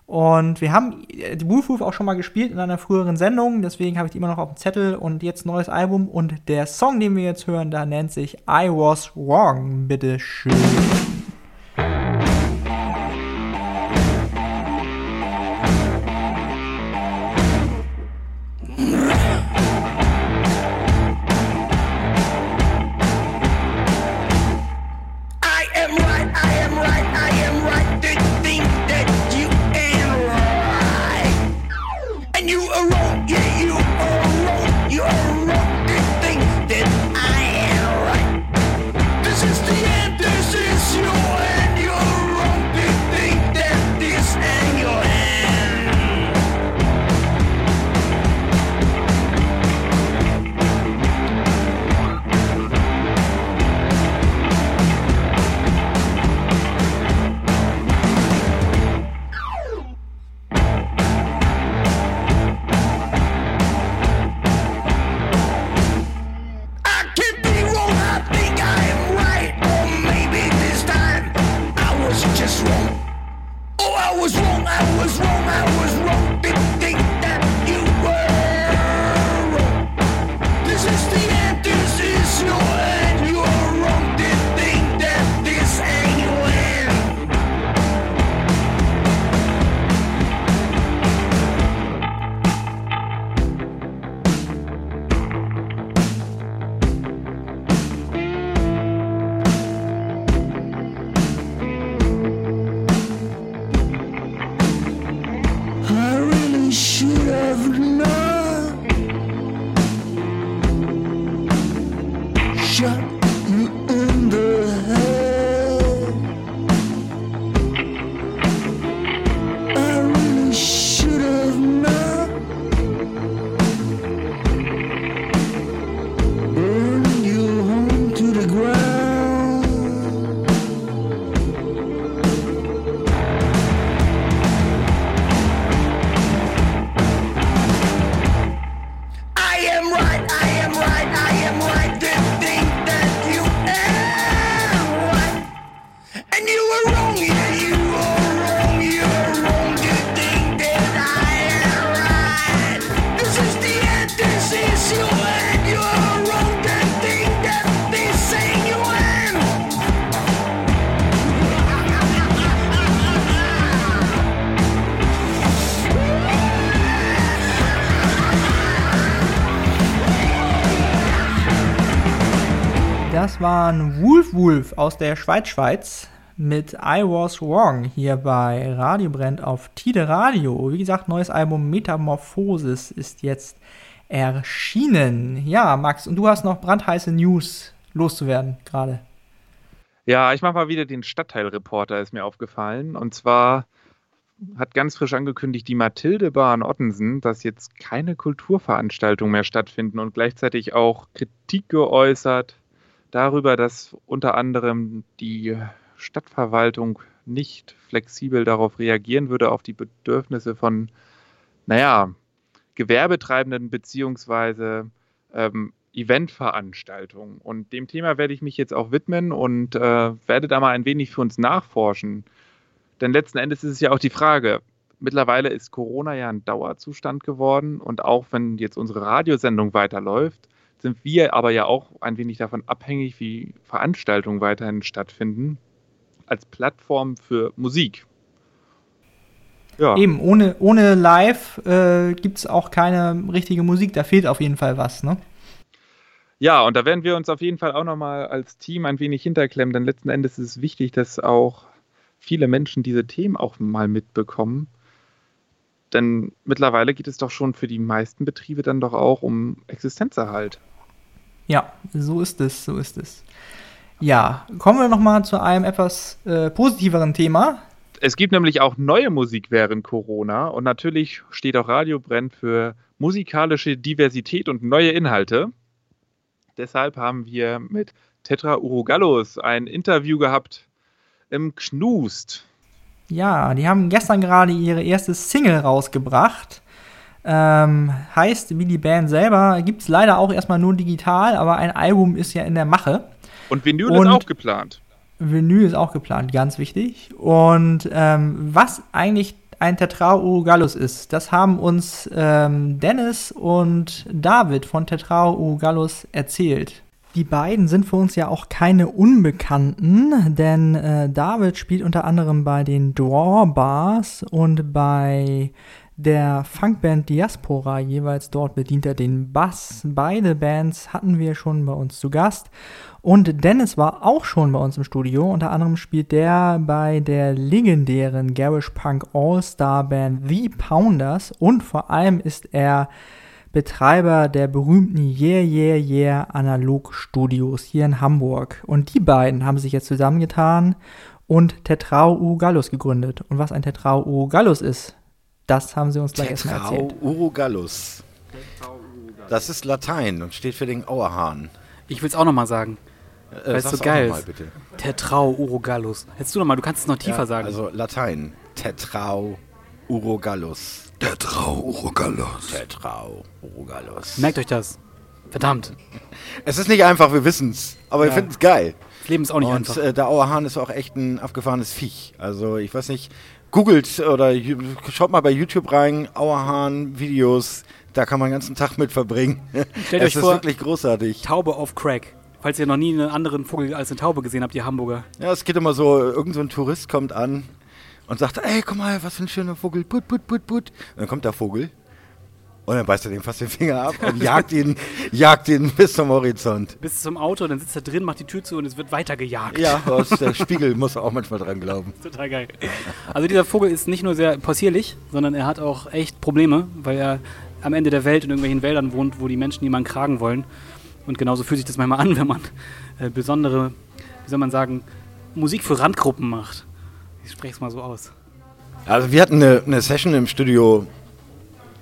Und wir haben die Wolf auch schon mal gespielt in einer früheren Sendung, deswegen habe ich die immer noch auf dem Zettel und jetzt neues Album. Und der Song, den wir jetzt hören, da nennt sich I Was Wrong. Bitteschön. was wrong, I was wrong, I was wrong. Ding, ding. Waren Wolf Wolf aus der Schweiz Schweiz mit I Was Wrong hier bei Radio Brennt auf Tide Radio. Wie gesagt, neues Album Metamorphosis ist jetzt erschienen. Ja, Max, und du hast noch brandheiße News loszuwerden gerade. Ja, ich mache mal wieder den Stadtteilreporter, ist mir aufgefallen. Und zwar hat ganz frisch angekündigt die Mathilde Bahn Ottensen, dass jetzt keine Kulturveranstaltungen mehr stattfinden und gleichzeitig auch Kritik geäußert darüber, dass unter anderem die Stadtverwaltung nicht flexibel darauf reagieren würde, auf die Bedürfnisse von, naja, Gewerbetreibenden beziehungsweise ähm, Eventveranstaltungen. Und dem Thema werde ich mich jetzt auch widmen und äh, werde da mal ein wenig für uns nachforschen. Denn letzten Endes ist es ja auch die Frage, mittlerweile ist Corona ja ein Dauerzustand geworden und auch wenn jetzt unsere Radiosendung weiterläuft, sind wir aber ja auch ein wenig davon abhängig, wie Veranstaltungen weiterhin stattfinden, als Plattform für Musik. Ja. Eben, ohne, ohne Live äh, gibt es auch keine richtige Musik. Da fehlt auf jeden Fall was, ne? Ja, und da werden wir uns auf jeden Fall auch nochmal als Team ein wenig hinterklemmen, denn letzten Endes ist es wichtig, dass auch viele Menschen diese Themen auch mal mitbekommen. Denn mittlerweile geht es doch schon für die meisten Betriebe dann doch auch um Existenzerhalt. Ja, so ist es, so ist es. Ja, kommen wir nochmal zu einem etwas äh, positiveren Thema. Es gibt nämlich auch neue Musik während Corona und natürlich steht auch Radio Brenn für musikalische Diversität und neue Inhalte. Deshalb haben wir mit Tetra Urogallus ein Interview gehabt im Knust. Ja, die haben gestern gerade ihre erste Single rausgebracht. Ähm, heißt, wie die Band selber, gibt es leider auch erstmal nur digital, aber ein Album ist ja in der Mache. Und Vinyl Und- ist auch geplant. Vinyl ist auch geplant, ganz wichtig. Und ähm, was eigentlich ein Tetrao Gallus ist, das haben uns ähm, Dennis und David von Tetrao Gallus erzählt. Die beiden sind für uns ja auch keine Unbekannten, denn äh, David spielt unter anderem bei den Drawbars und bei der Funkband Diaspora jeweils dort bedient er den Bass. Beide Bands hatten wir schon bei uns zu Gast. Und Dennis war auch schon bei uns im Studio. Unter anderem spielt der bei der legendären Garish Punk All-Star Band The Pounders. Und vor allem ist er Betreiber der berühmten Yeah Yeah Yeah Analog Studios hier in Hamburg. Und die beiden haben sich jetzt zusammengetan und Tetrao U Gallus gegründet. Und was ein Tetrao U Gallus ist, das haben sie uns gleich erstmal Tetrao erzählt. Urogallus. Das ist Latein und steht für den Auerhahn. Ich will es auch nochmal sagen. Äh, es sag's so geil mal, bitte. Tetrao Urogallus. Hättest du nochmal, du kannst es noch tiefer Ja, sagen. Also Latein. Tetrao Urogallus. Tetrao Urogallus. Tetrao Urogallus. Merkt euch das. Verdammt. Es ist nicht einfach, wir wissen's, aber wir Ja. finden es geil. Das Leben ist auch nicht und, einfach. Äh, der Auerhahn ist auch echt ein abgefahrenes Viech. Also ich weiß nicht, googelt oder schaut mal bei YouTube rein, Auerhahn-Videos, da kann man den ganzen Tag mit verbringen. Stellt es euch ist vor, wirklich großartig. Taube auf Crack. Falls ihr noch nie einen anderen Vogel als eine Taube gesehen habt, ihr Hamburger. Ja, es geht immer so, irgend so ein Tourist kommt an und sagt, ey, guck mal, was für ein schöner Vogel, put, put, put, put. Und dann kommt der Vogel und dann beißt er dem fast den Finger ab und jagt ihn, jagt ihn bis zum Horizont. Bis zum Auto, dann sitzt er drin, macht die Tür zu und es wird weitergejagt. Ja, aus der Spiegel muss er auch manchmal dran glauben. Total geil. Also dieser Vogel ist nicht nur sehr possierlich, sondern er hat auch echt Probleme, weil er am Ende der Welt in irgendwelchen Wäldern wohnt, wo die Menschen jemanden kragen wollen. Und genauso fühlt sich das manchmal an, wenn man äh, besondere, wie soll man sagen, Musik für Randgruppen macht. Ich spreche es mal so aus. Also wir hatten eine, eine Session im Studio,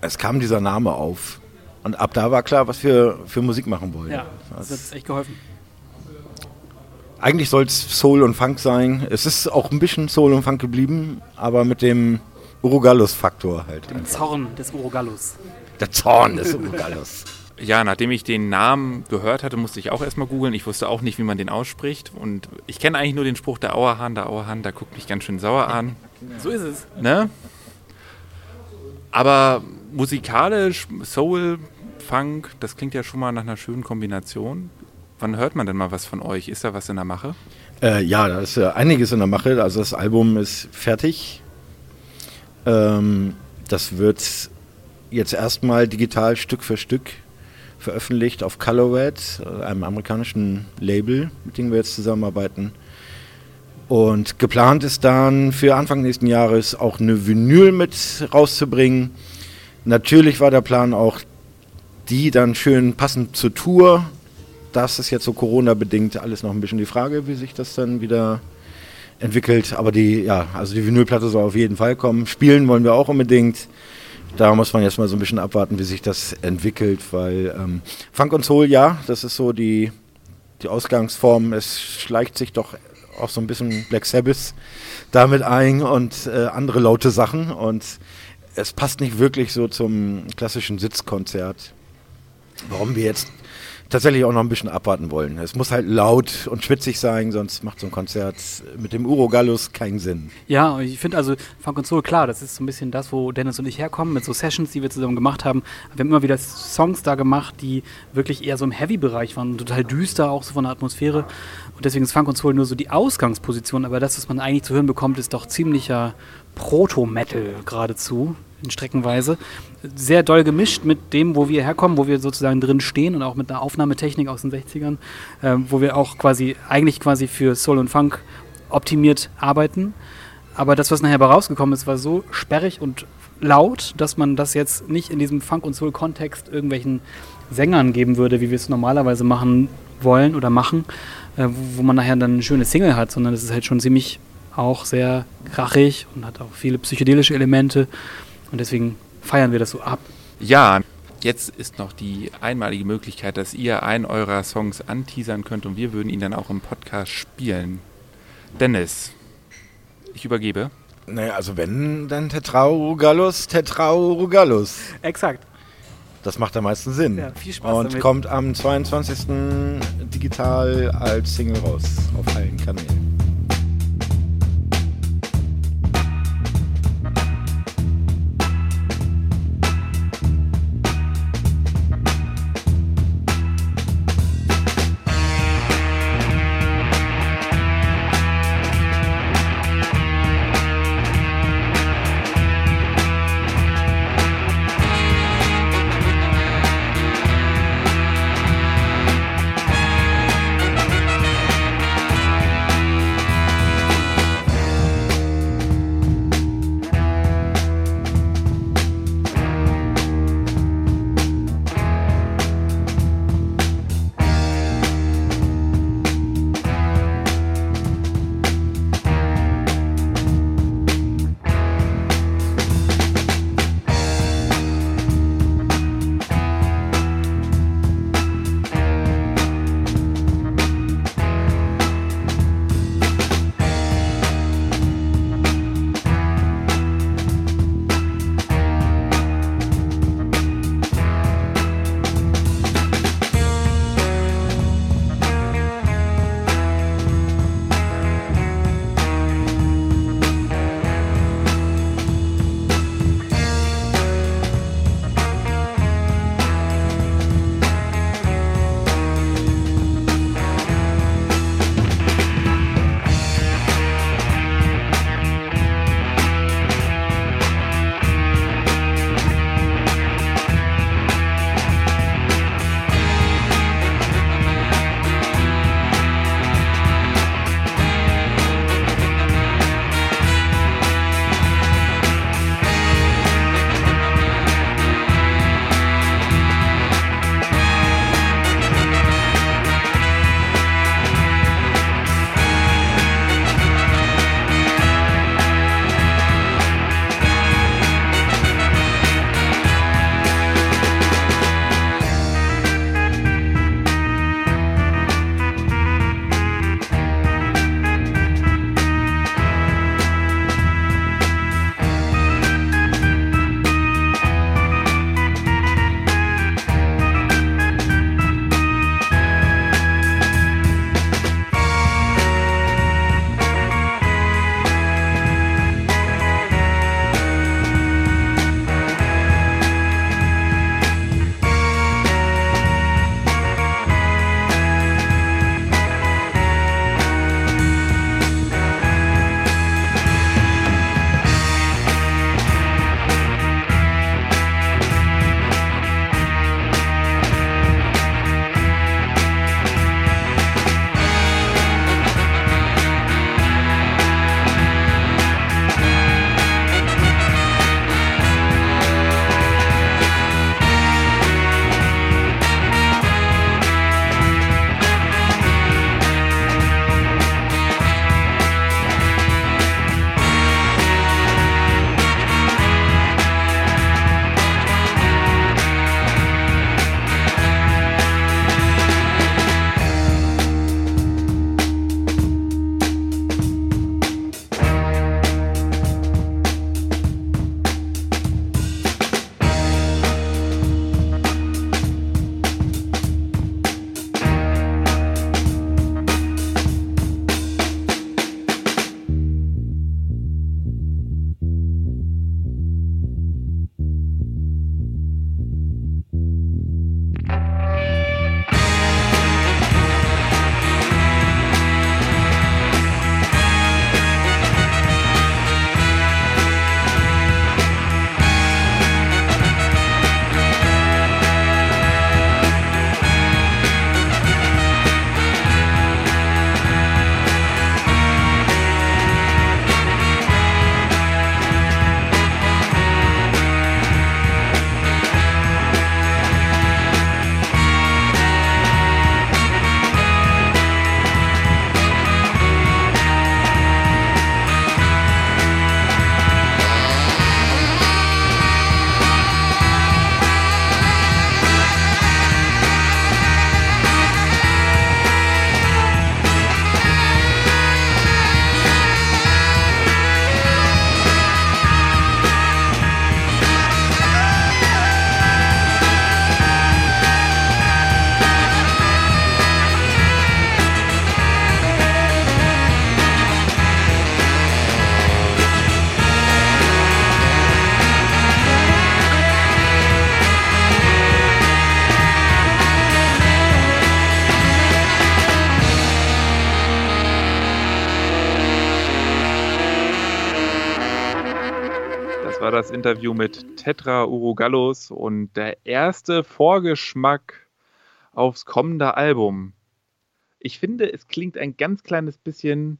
es kam dieser Name auf. Und ab da war klar, was wir für Musik machen wollen. Ja, das hat echt geholfen. Eigentlich soll es Soul und Funk sein. Es ist auch ein bisschen Soul und Funk geblieben, aber mit dem Urogallus-Faktor halt. Dem Zorn des Urogallus. Der Zorn des Urogallus. Ja, nachdem ich den Namen gehört hatte, musste ich auch erstmal googeln. Ich wusste auch nicht, wie man den ausspricht. Und ich kenne eigentlich nur den Spruch der Auerhahn. Der Auerhahn, der guckt mich ganz schön sauer an. So ist es. Ne? Aber musikalisch, Soul, Funk, das klingt ja schon mal nach einer schönen Kombination. Wann hört man denn mal was von euch? Ist da was in der Mache? Äh, ja, da ist äh, einiges in der Mache. Also das Album ist fertig. Ähm, das wird jetzt erstmal digital Stück für Stück veröffentlicht auf Colorwed, äh, einem amerikanischen Label, mit dem wir jetzt zusammenarbeiten. Und geplant ist dann für Anfang nächsten Jahres auch eine Vinyl mit rauszubringen. Natürlich war der Plan auch, die dann schön passend zur Tour. Das ist jetzt so Corona-bedingt alles noch ein bisschen die Frage, wie sich das dann wieder entwickelt. Aber die, ja, also die Vinylplatte soll auf jeden Fall kommen. Spielen wollen wir auch unbedingt. Da muss man jetzt mal so ein bisschen abwarten, wie sich das entwickelt, weil ähm, Funk und Soul, ja, das ist so die, die Ausgangsform. Es schleicht sich doch auch so ein bisschen Black Sabbath damit ein und äh, andere laute Sachen und es passt nicht wirklich so zum klassischen Sitzkonzert. Warum wir jetzt tatsächlich auch noch ein bisschen abwarten wollen. Es muss halt laut und schwitzig sein, sonst macht so ein Konzert mit dem Urogallus keinen Sinn. Ja, ich finde also Funk und Soul, klar, das ist so ein bisschen das, wo Dennis und ich herkommen, mit so Sessions, die wir zusammen gemacht haben. Wir haben immer wieder Songs da gemacht, die wirklich eher so im Heavy-Bereich waren, total düster, auch so von der Atmosphäre. Und deswegen ist Funk und Soul nur so die Ausgangsposition, aber das, was man eigentlich zu hören bekommt, ist doch ziemlicher Proto-Metal geradezu, in Streckenweise. Sehr doll gemischt mit dem, wo wir herkommen, wo wir sozusagen drin stehen und auch mit einer Aufnahmetechnik aus den 60ern, äh, wo wir auch quasi, eigentlich quasi für Soul und Funk optimiert arbeiten. Aber das, was nachher rausgekommen ist, war so sperrig und laut, dass man das jetzt nicht in diesem Funk- und Soul-Kontext irgendwelchen Sängern geben würde, wie wir es normalerweise machen wollen oder machen, äh, wo man nachher dann eine schöne Single hat, sondern es ist halt schon ziemlich auch sehr krachig und hat auch viele psychedelische Elemente und deswegen feiern wir das so ab. Ja, jetzt ist noch die einmalige Möglichkeit, dass ihr einen eurer Songs anteasern könnt und wir würden ihn dann auch im Podcast spielen. Dennis, ich übergebe. Naja, also wenn, dann Tetraurugalus, Tetraurugalus. Exakt. Das macht am meisten Sinn. Ja, viel Spaß Und damit. kommt am 22. digital als Single raus auf allen Kanälen. War das Interview mit Tetra Urugallos und der erste Vorgeschmack aufs kommende Album. Ich finde, es klingt ein ganz kleines bisschen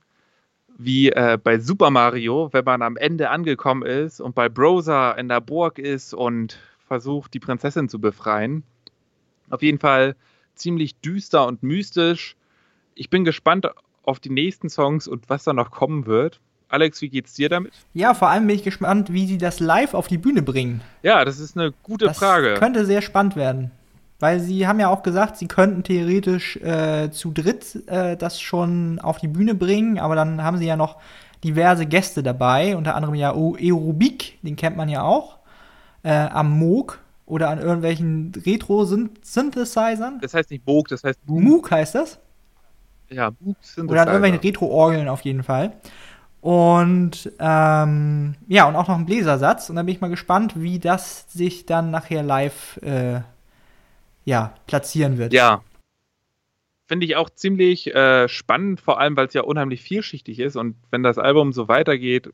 wie äh, bei Super Mario, wenn man am Ende angekommen ist und bei Browser in der Burg ist und versucht, die Prinzessin zu befreien. Auf jeden Fall ziemlich düster und mystisch. Ich bin gespannt auf die nächsten Songs und was da noch kommen wird. Alex, wie geht's dir damit? Ja, vor allem bin ich gespannt, wie sie das live auf die Bühne bringen. Ja, das ist eine gute das Frage. Könnte sehr spannend werden. Weil sie haben ja auch gesagt, sie könnten theoretisch äh, zu dritt äh, das schon auf die Bühne bringen, aber dann haben sie ja noch diverse Gäste dabei, unter anderem ja Eurubik, den kennt man ja auch, äh, am Moog oder an irgendwelchen Retro-Synthesizern. Das heißt nicht Moog, das heißt Moog. Moog heißt das? Ja, Moog Synthesizer. Oder an irgendwelchen Retro-Orgeln auf jeden Fall. Und ähm, ja, und auch noch ein Bläsersatz. Und da bin ich mal gespannt, wie das sich dann nachher live äh, ja, platzieren wird. Ja. Finde ich auch ziemlich äh, spannend, vor allem weil es ja unheimlich vielschichtig ist und wenn das Album so weitergeht,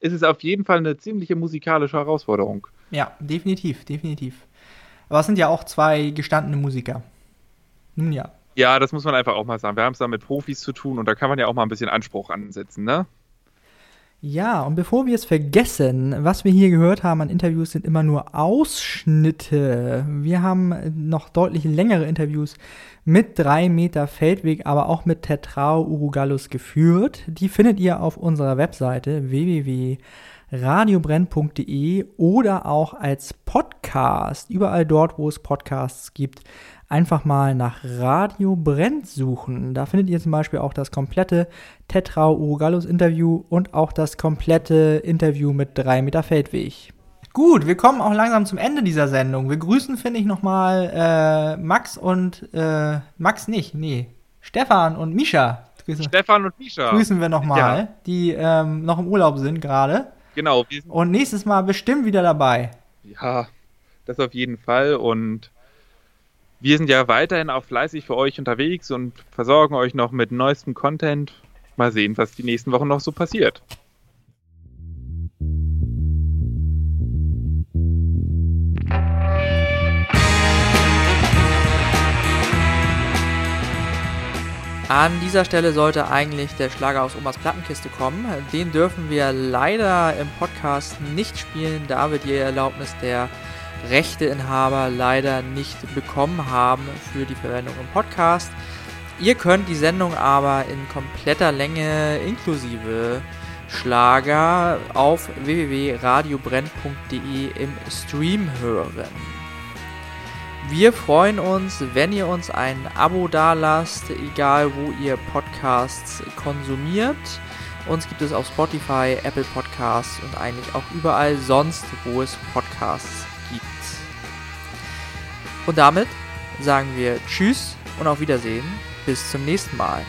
ist es auf jeden Fall eine ziemliche musikalische Herausforderung. Ja, definitiv, definitiv. Aber es sind ja auch zwei gestandene Musiker. Nun ja. Ja, das muss man einfach auch mal sagen. Wir haben es da mit Profis zu tun und da kann man ja auch mal ein bisschen Anspruch ansetzen, ne? Ja, und bevor wir es vergessen, was wir hier gehört haben an Interviews sind immer nur Ausschnitte. Wir haben noch deutlich längere Interviews mit 3 Meter Feldweg, aber auch mit Tetrao Urugallus geführt. Die findet ihr auf unserer Webseite www.radiobrenn.de oder auch als Podcast, überall dort, wo es Podcasts gibt einfach mal nach Radio Brennt suchen. Da findet ihr zum Beispiel auch das komplette Tetrao Urugallus Interview und auch das komplette Interview mit 3 Meter Feldweg. Gut, wir kommen auch langsam zum Ende dieser Sendung. Wir grüßen, finde ich, nochmal äh, Max und äh, Max nicht, nee, Stefan und Misha. Grüßen, Stefan und Misha. Grüßen wir nochmal, ja. die ähm, noch im Urlaub sind gerade. Genau. Und nächstes Mal bestimmt wieder dabei. Ja, das auf jeden Fall. Und wir sind ja weiterhin auch fleißig für euch unterwegs und versorgen euch noch mit neuestem Content. Mal sehen, was die nächsten Wochen noch so passiert. An dieser Stelle sollte eigentlich der Schlager aus Omas Plattenkiste kommen. Den dürfen wir leider im Podcast nicht spielen, da wir die Erlaubnis der Rechteinhaber leider nicht bekommen haben für die Verwendung im Podcast. Ihr könnt die Sendung aber in kompletter Länge inklusive Schlager auf www.radiobrenn.de im Stream hören. Wir freuen uns, wenn ihr uns ein Abo dalasst, egal wo ihr Podcasts konsumiert. Uns gibt es auf Spotify, Apple Podcasts und eigentlich auch überall sonst, wo es Podcasts gibt. Und damit sagen wir Tschüss und auf Wiedersehen. Bis zum nächsten Mal.